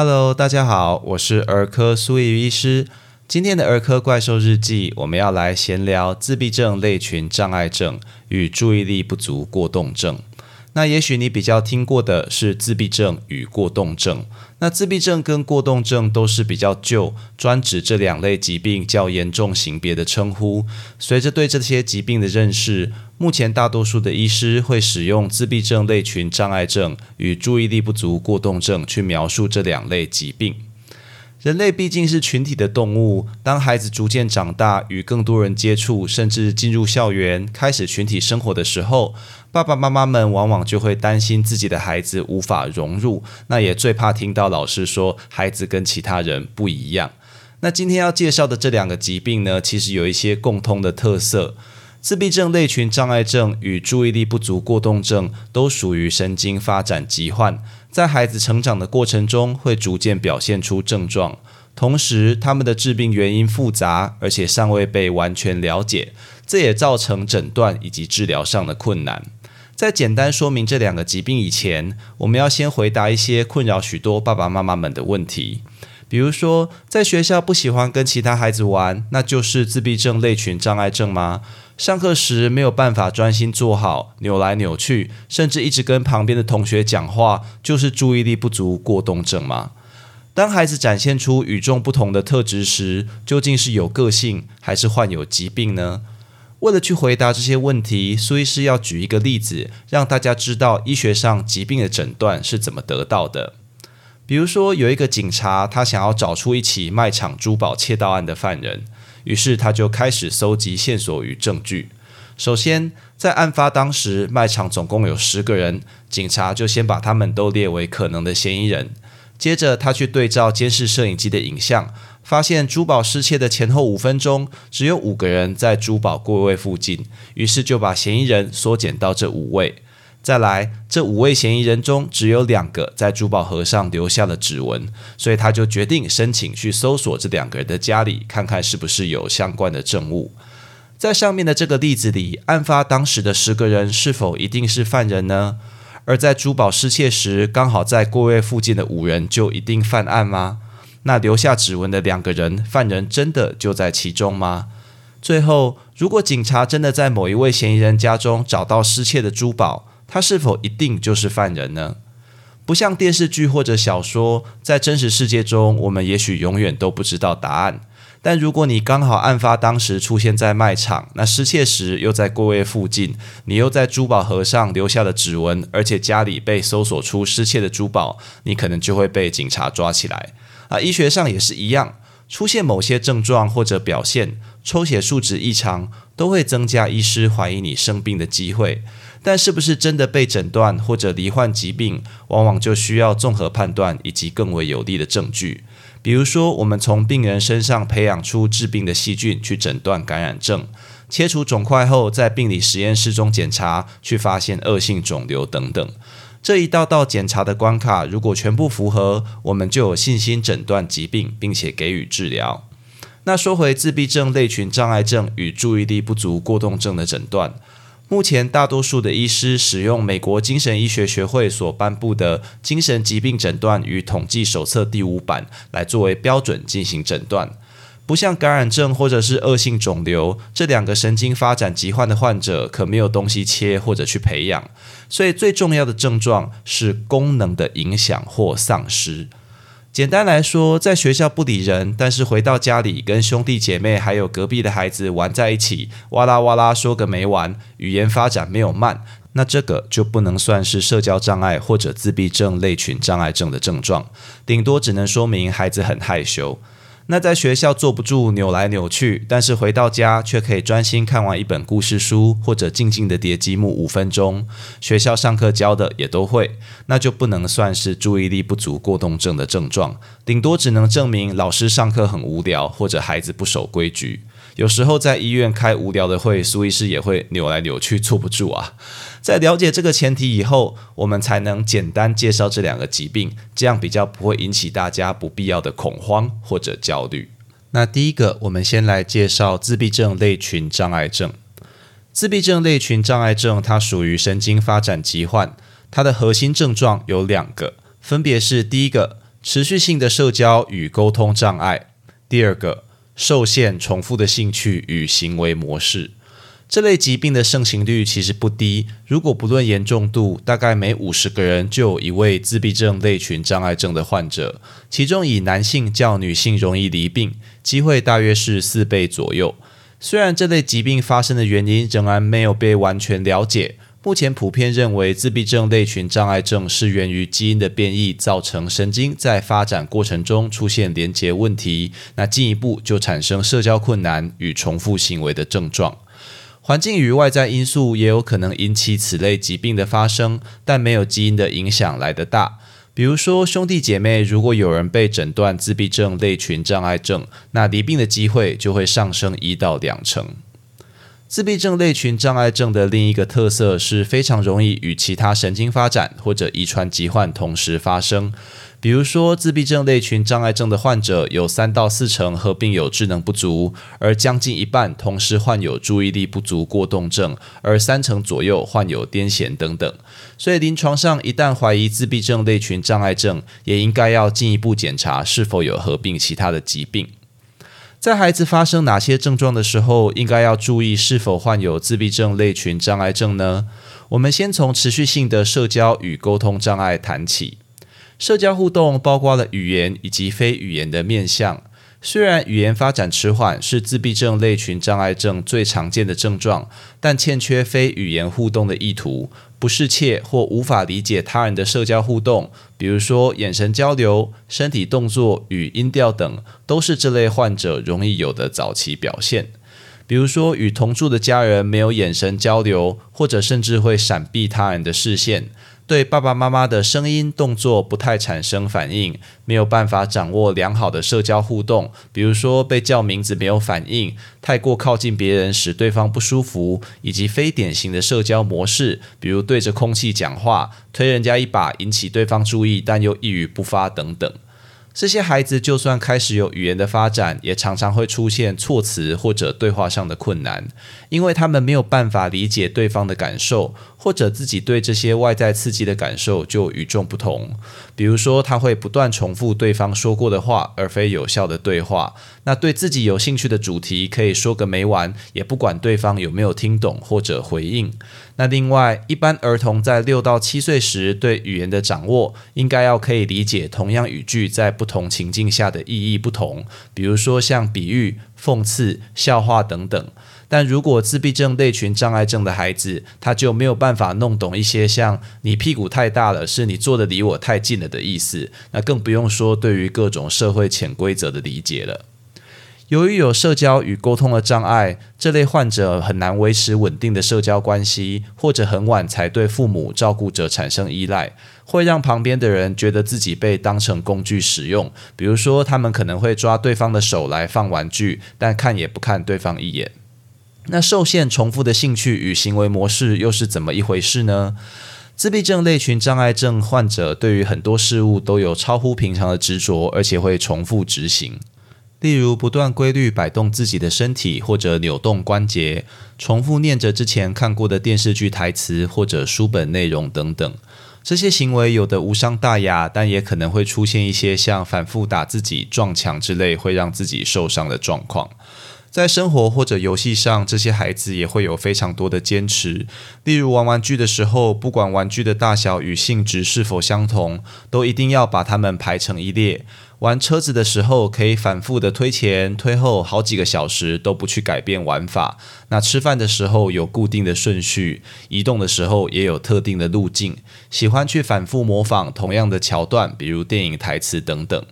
Hello，大家好，我是儿科苏怡医师。今天的儿科怪兽日记，我们要来闲聊自闭症类群障碍症与注意力不足过动症。那也许你比较听过的是自闭症与过动症。那自闭症跟过动症都是比较旧，专指这两类疾病较严重型别的称呼。随着对这些疾病的认识，目前大多数的医师会使用自闭症类群障碍症与注意力不足过动症去描述这两类疾病。人类毕竟是群体的动物，当孩子逐渐长大，与更多人接触，甚至进入校园，开始群体生活的时候，爸爸妈妈们往往就会担心自己的孩子无法融入，那也最怕听到老师说孩子跟其他人不一样。那今天要介绍的这两个疾病呢，其实有一些共通的特色。自闭症类群障碍症与注意力不足过动症都属于神经发展疾患，在孩子成长的过程中会逐渐表现出症状。同时，他们的致病原因复杂，而且尚未被完全了解，这也造成诊断以及治疗上的困难。在简单说明这两个疾病以前，我们要先回答一些困扰许多爸爸妈妈们的问题。比如说，在学校不喜欢跟其他孩子玩，那就是自闭症类群障碍症吗？上课时没有办法专心坐好，扭来扭去，甚至一直跟旁边的同学讲话，就是注意力不足过动症吗？当孩子展现出与众不同的特质时，究竟是有个性还是患有疾病呢？为了去回答这些问题，苏医师要举一个例子，让大家知道医学上疾病的诊断是怎么得到的。比如说，有一个警察，他想要找出一起卖场珠宝窃盗案的犯人，于是他就开始搜集线索与证据。首先，在案发当时，卖场总共有十个人，警察就先把他们都列为可能的嫌疑人。接着，他去对照监视摄影机的影像，发现珠宝失窃的前后五分钟，只有五个人在珠宝柜位附近，于是就把嫌疑人缩减到这五位。再来，这五位嫌疑人中只有两个在珠宝盒上留下了指纹，所以他就决定申请去搜索这两个人的家里，看看是不是有相关的证物。在上面的这个例子里，案发当时的十个人是否一定是犯人呢？而在珠宝失窃时，刚好在柜位附近的五人就一定犯案吗？那留下指纹的两个人，犯人真的就在其中吗？最后，如果警察真的在某一位嫌疑人家中找到失窃的珠宝，他是否一定就是犯人呢？不像电视剧或者小说，在真实世界中，我们也许永远都不知道答案。但如果你刚好案发当时出现在卖场，那失窃时又在柜位附近，你又在珠宝盒上留下了指纹，而且家里被搜索出失窃的珠宝，你可能就会被警察抓起来。啊，医学上也是一样，出现某些症状或者表现，抽血数值异常，都会增加医师怀疑你生病的机会。但是不是真的被诊断或者罹患疾病，往往就需要综合判断以及更为有力的证据。比如说，我们从病人身上培养出致病的细菌去诊断感染症，切除肿块后在病理实验室中检查，去发现恶性肿瘤等等。这一道道检查的关卡，如果全部符合，我们就有信心诊断疾病，并且给予治疗。那说回自闭症类群障碍症与注意力不足过动症的诊断。目前，大多数的医师使用美国精神医学学会所颁布的《精神疾病诊断与统计手册》第五版来作为标准进行诊断。不像感染症或者是恶性肿瘤这两个神经发展疾患的患者，可没有东西切或者去培养，所以最重要的症状是功能的影响或丧失。简单来说，在学校不理人，但是回到家里跟兄弟姐妹还有隔壁的孩子玩在一起，哇啦哇啦说个没完，语言发展没有慢，那这个就不能算是社交障碍或者自闭症类群障碍症的症状，顶多只能说明孩子很害羞。那在学校坐不住，扭来扭去，但是回到家却可以专心看完一本故事书，或者静静的叠积木五分钟。学校上课教的也都会，那就不能算是注意力不足过动症的症状，顶多只能证明老师上课很无聊，或者孩子不守规矩。有时候在医院开无聊的会，苏医师也会扭来扭去，坐不住啊。在了解这个前提以后，我们才能简单介绍这两个疾病，这样比较不会引起大家不必要的恐慌或者焦虑。那第一个，我们先来介绍自闭症类群障碍症。自闭症类群障碍症它属于神经发展疾患，它的核心症状有两个，分别是第一个，持续性的社交与沟通障碍；第二个，受限重复的兴趣与行为模式。这类疾病的盛行率其实不低，如果不论严重度，大概每五十个人就有一位自闭症类群障碍症的患者，其中以男性较女性容易离病，机会大约是四倍左右。虽然这类疾病发生的原因仍然没有被完全了解，目前普遍认为自闭症类群障碍症是源于基因的变异，造成神经在发展过程中出现连结问题，那进一步就产生社交困难与重复行为的症状。环境与外在因素也有可能引起此类疾病的发生，但没有基因的影响来得大。比如说，兄弟姐妹如果有人被诊断自闭症类群障碍症，那离病的机会就会上升一到两成。自闭症类群障碍症的另一个特色是非常容易与其他神经发展或者遗传疾患同时发生。比如说，自闭症类群障碍症的患者有三到四成合并有智能不足，而将近一半同时患有注意力不足过动症，而三成左右患有癫痫等等。所以，临床上一旦怀疑自闭症类群障碍症，也应该要进一步检查是否有合并其他的疾病。在孩子发生哪些症状的时候，应该要注意是否患有自闭症类群障碍症呢？我们先从持续性的社交与沟通障碍谈起。社交互动包括了语言以及非语言的面向。虽然语言发展迟缓是自闭症类群障碍症最常见的症状，但欠缺非语言互动的意图、不适切或无法理解他人的社交互动，比如说眼神交流、身体动作与音调等，都是这类患者容易有的早期表现。比如说，与同住的家人没有眼神交流，或者甚至会闪避他人的视线。对爸爸妈妈的声音、动作不太产生反应，没有办法掌握良好的社交互动，比如说被叫名字没有反应，太过靠近别人使对方不舒服，以及非典型的社交模式，比如对着空气讲话、推人家一把引起对方注意，但又一语不发等等。这些孩子就算开始有语言的发展，也常常会出现措辞或者对话上的困难，因为他们没有办法理解对方的感受。或者自己对这些外在刺激的感受就与众不同，比如说他会不断重复对方说过的话，而非有效的对话。那对自己有兴趣的主题可以说个没完，也不管对方有没有听懂或者回应。那另外，一般儿童在六到七岁时对语言的掌握，应该要可以理解同样语句在不同情境下的意义不同，比如说像比喻、讽刺、笑话等等。但如果自闭症类群障碍症的孩子，他就没有办法弄懂一些像“你屁股太大了”是你坐的离我太近了的意思，那更不用说对于各种社会潜规则的理解了。由于有社交与沟通的障碍，这类患者很难维持稳定的社交关系，或者很晚才对父母照顾者产生依赖，会让旁边的人觉得自己被当成工具使用。比如说，他们可能会抓对方的手来放玩具，但看也不看对方一眼。那受限重复的兴趣与行为模式又是怎么一回事呢？自闭症类群障碍症患者对于很多事物都有超乎平常的执着，而且会重复执行。例如，不断规律摆动自己的身体，或者扭动关节，重复念着之前看过的电视剧台词或者书本内容等等。这些行为有的无伤大雅，但也可能会出现一些像反复打自己、撞墙之类会让自己受伤的状况。在生活或者游戏上，这些孩子也会有非常多的坚持。例如玩玩具的时候，不管玩具的大小与性质是否相同，都一定要把它们排成一列。玩车子的时候，可以反复的推前推后好几个小时，都不去改变玩法。那吃饭的时候有固定的顺序，移动的时候也有特定的路径。喜欢去反复模仿同样的桥段，比如电影台词等等。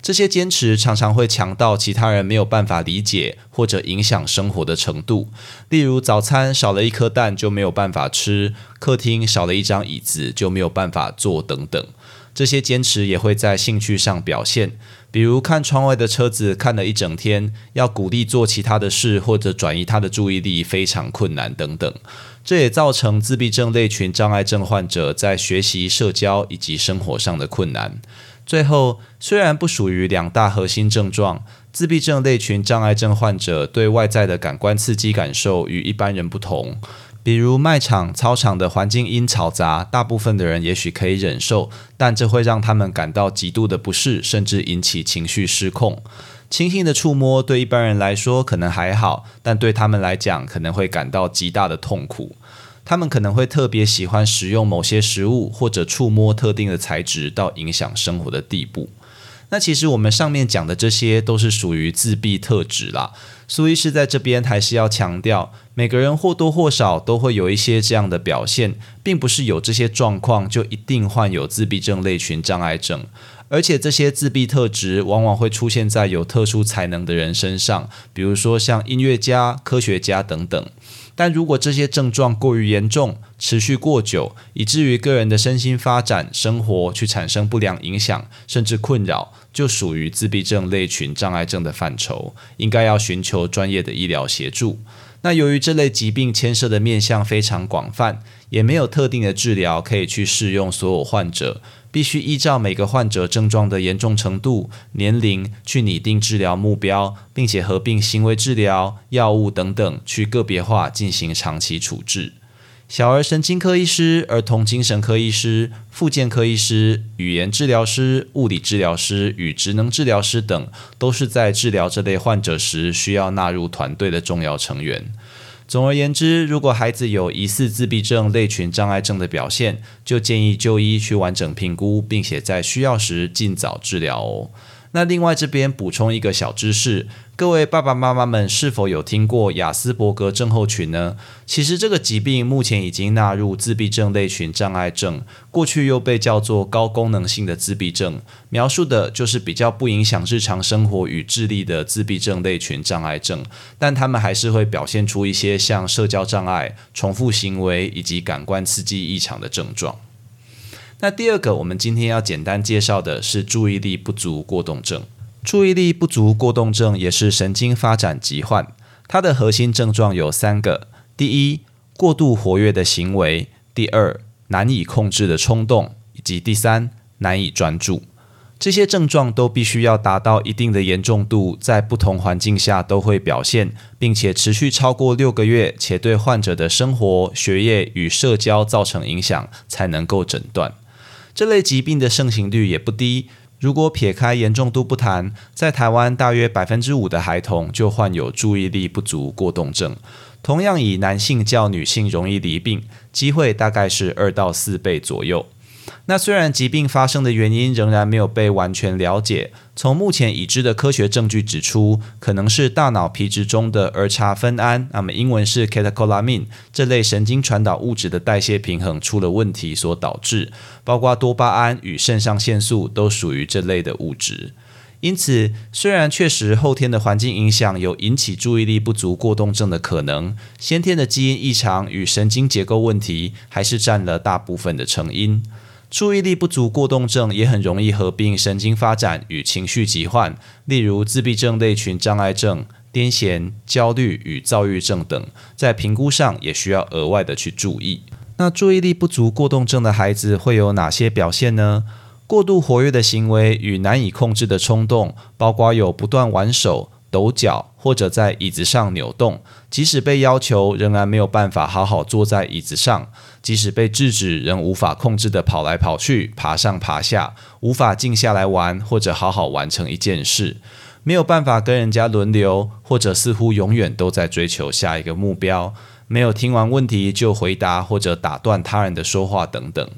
这些坚持常常会强到其他人没有办法理解或者影响生活的程度。例如，早餐少了一颗蛋就没有办法吃，客厅少了一张椅子就没有办法坐等等。这些坚持也会在兴趣上表现，比如看窗外的车子看了一整天，要鼓励做其他的事或者转移他的注意力非常困难等等。这也造成自闭症类群障碍症患者在学习、社交以及生活上的困难。最后，虽然不属于两大核心症状，自闭症类群障碍症患者对外在的感官刺激感受与一般人不同。比如卖场、操场的环境音嘈杂，大部分的人也许可以忍受，但这会让他们感到极度的不适，甚至引起情绪失控。轻轻的触摸对一般人来说可能还好，但对他们来讲可能会感到极大的痛苦。他们可能会特别喜欢使用某些食物或者触摸特定的材质，到影响生活的地步。那其实我们上面讲的这些都是属于自闭特质啦。苏医师在这边还是要强调，每个人或多或少都会有一些这样的表现，并不是有这些状况就一定患有自闭症类群障碍症。而且这些自闭特质往往会出现在有特殊才能的人身上，比如说像音乐家、科学家等等。但如果这些症状过于严重，持续过久，以至于个人的身心发展、生活去产生不良影响，甚至困扰，就属于自闭症类群障碍症的范畴，应该要寻求专业的医疗协助。那由于这类疾病牵涉的面向非常广泛，也没有特定的治疗可以去适用所有患者。必须依照每个患者症状的严重程度、年龄去拟定治疗目标，并且合并行为治疗、药物等等，去个别化进行长期处置。小儿神经科医师、儿童精神科医师、复健科医师、语言治疗师、物理治疗师与职能治疗师等，都是在治疗这类患者时需要纳入团队的重要成员。总而言之，如果孩子有疑似自闭症类群障碍症的表现，就建议就医去完整评估，并且在需要时尽早治疗哦。那另外这边补充一个小知识。各位爸爸妈妈们是否有听过雅斯伯格症候群呢？其实这个疾病目前已经纳入自闭症类群障碍症，过去又被叫做高功能性的自闭症，描述的就是比较不影响日常生活与智力的自闭症类群障碍症，但他们还是会表现出一些像社交障碍、重复行为以及感官刺激异常的症状。那第二个，我们今天要简单介绍的是注意力不足过动症。注意力不足过动症也是神经发展疾患，它的核心症状有三个：第一，过度活跃的行为；第二，难以控制的冲动；以及第三，难以专注。这些症状都必须要达到一定的严重度，在不同环境下都会表现，并且持续超过六个月，且对患者的生活、学业与社交造成影响，才能够诊断。这类疾病的盛行率也不低。如果撇开严重度不谈，在台湾大约百分之五的孩童就患有注意力不足过动症，同样以男性较女性容易离病，机会大概是二到四倍左右。那虽然疾病发生的原因仍然没有被完全了解，从目前已知的科学证据指出，可能是大脑皮质中的儿茶酚胺，那么英文是 catecholamine 这类神经传导物质的代谢平衡出了问题所导致，包括多巴胺与肾上腺素都属于这类的物质。因此，虽然确实后天的环境影响有引起注意力不足过动症的可能，先天的基因异常与神经结构问题还是占了大部分的成因。注意力不足过动症也很容易合并神经发展与情绪疾患，例如自闭症类群障碍症、癫痫、焦虑与躁郁症等，在评估上也需要额外的去注意。那注意力不足过动症的孩子会有哪些表现呢？过度活跃的行为与难以控制的冲动，包括有不断玩手。抖脚或者在椅子上扭动，即使被要求，仍然没有办法好好坐在椅子上；即使被制止，仍无法控制的跑来跑去、爬上爬下，无法静下来玩或者好好完成一件事；没有办法跟人家轮流，或者似乎永远都在追求下一个目标；没有听完问题就回答或者打断他人的说话等等。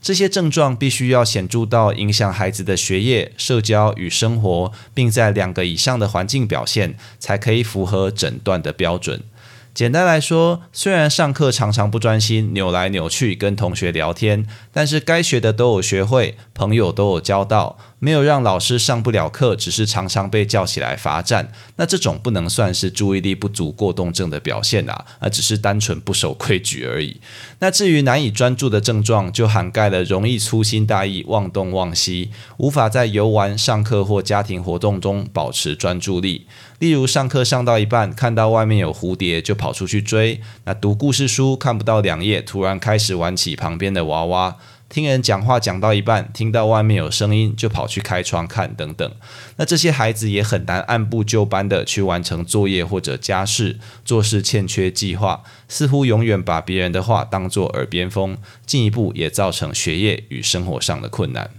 这些症状必须要显著到影响孩子的学业、社交与生活，并在两个以上的环境表现，才可以符合诊断的标准。简单来说，虽然上课常常不专心，扭来扭去跟同学聊天，但是该学的都有学会，朋友都有交到。没有让老师上不了课，只是常常被叫起来罚站，那这种不能算是注意力不足过动症的表现啊，而只是单纯不守规矩而已。那至于难以专注的症状，就涵盖了容易粗心大意、忘东忘西，无法在游玩、上课或家庭活动中保持专注力。例如上课上到一半，看到外面有蝴蝶就跑出去追；那读故事书看不到两页，突然开始玩起旁边的娃娃。听人讲话讲到一半，听到外面有声音就跑去开窗看等等。那这些孩子也很难按部就班的去完成作业或者家事，做事欠缺计划，似乎永远把别人的话当作耳边风，进一步也造成学业与生活上的困难。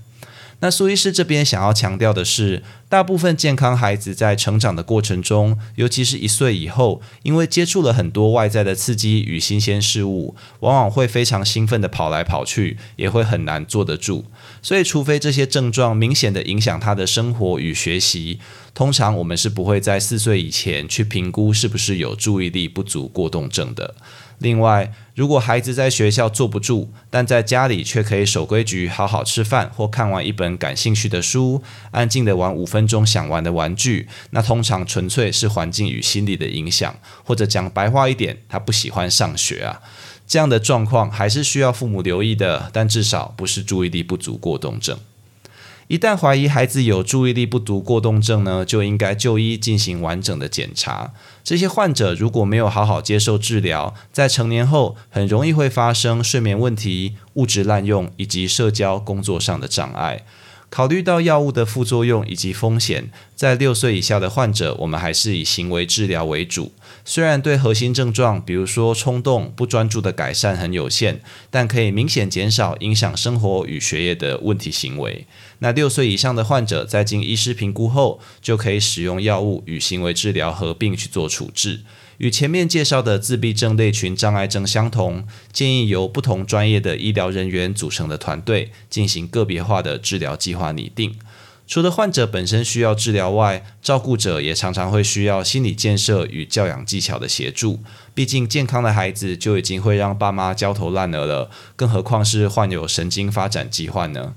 那苏医师这边想要强调的是，大部分健康孩子在成长的过程中，尤其是一岁以后，因为接触了很多外在的刺激与新鲜事物，往往会非常兴奋的跑来跑去，也会很难坐得住。所以，除非这些症状明显的影响他的生活与学习，通常我们是不会在四岁以前去评估是不是有注意力不足过动症的。另外，如果孩子在学校坐不住，但在家里却可以守规矩、好好吃饭或看完一本感兴趣的书，安静的玩五分钟想玩的玩具，那通常纯粹是环境与心理的影响，或者讲白话一点，他不喜欢上学啊。这样的状况还是需要父母留意的，但至少不是注意力不足过动症。一旦怀疑孩子有注意力不足过动症呢，就应该就医进行完整的检查。这些患者如果没有好好接受治疗，在成年后很容易会发生睡眠问题、物质滥用以及社交工作上的障碍。考虑到药物的副作用以及风险，在六岁以下的患者，我们还是以行为治疗为主。虽然对核心症状，比如说冲动、不专注的改善很有限，但可以明显减少影响生活与学业的问题行为。那六岁以上的患者，在经医师评估后，就可以使用药物与行为治疗合并去做处置。与前面介绍的自闭症类群障碍症相同，建议由不同专业的医疗人员组成的团队进行个别化的治疗计划拟定。除了患者本身需要治疗外，照顾者也常常会需要心理建设与教养技巧的协助。毕竟健康的孩子就已经会让爸妈焦头烂额了，更何况是患有神经发展疾患呢？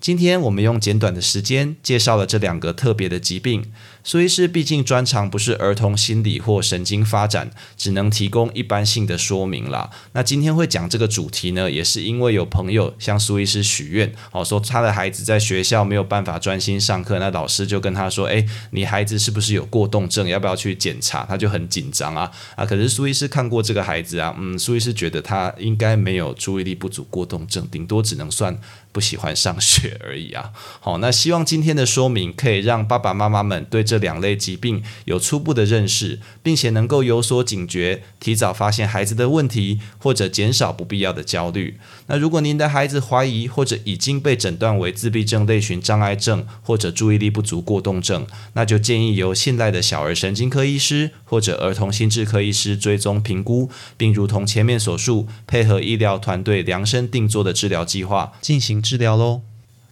今天我们用简短的时间介绍了这两个特别的疾病。苏医师毕竟专长不是儿童心理或神经发展，只能提供一般性的说明啦。那今天会讲这个主题呢，也是因为有朋友向苏医师许愿，哦，说他的孩子在学校没有办法专心上课，那老师就跟他说：“诶，你孩子是不是有过动症？要不要去检查？”他就很紧张啊啊！可是苏医师看过这个孩子啊，嗯，苏医师觉得他应该没有注意力不足过动症，顶多只能算不喜欢上学而已啊。好，那希望今天的说明可以让爸爸妈妈们对这两类疾病有初步的认识，并且能够有所警觉，提早发现孩子的问题，或者减少不必要的焦虑。那如果您的孩子怀疑或者已经被诊断为自闭症类群障碍症或者注意力不足过动症，那就建议由信赖的小儿神经科医师或者儿童心智科医师追踪评估，并如同前面所述，配合医疗团队量身定做的治疗计划进行治疗喽。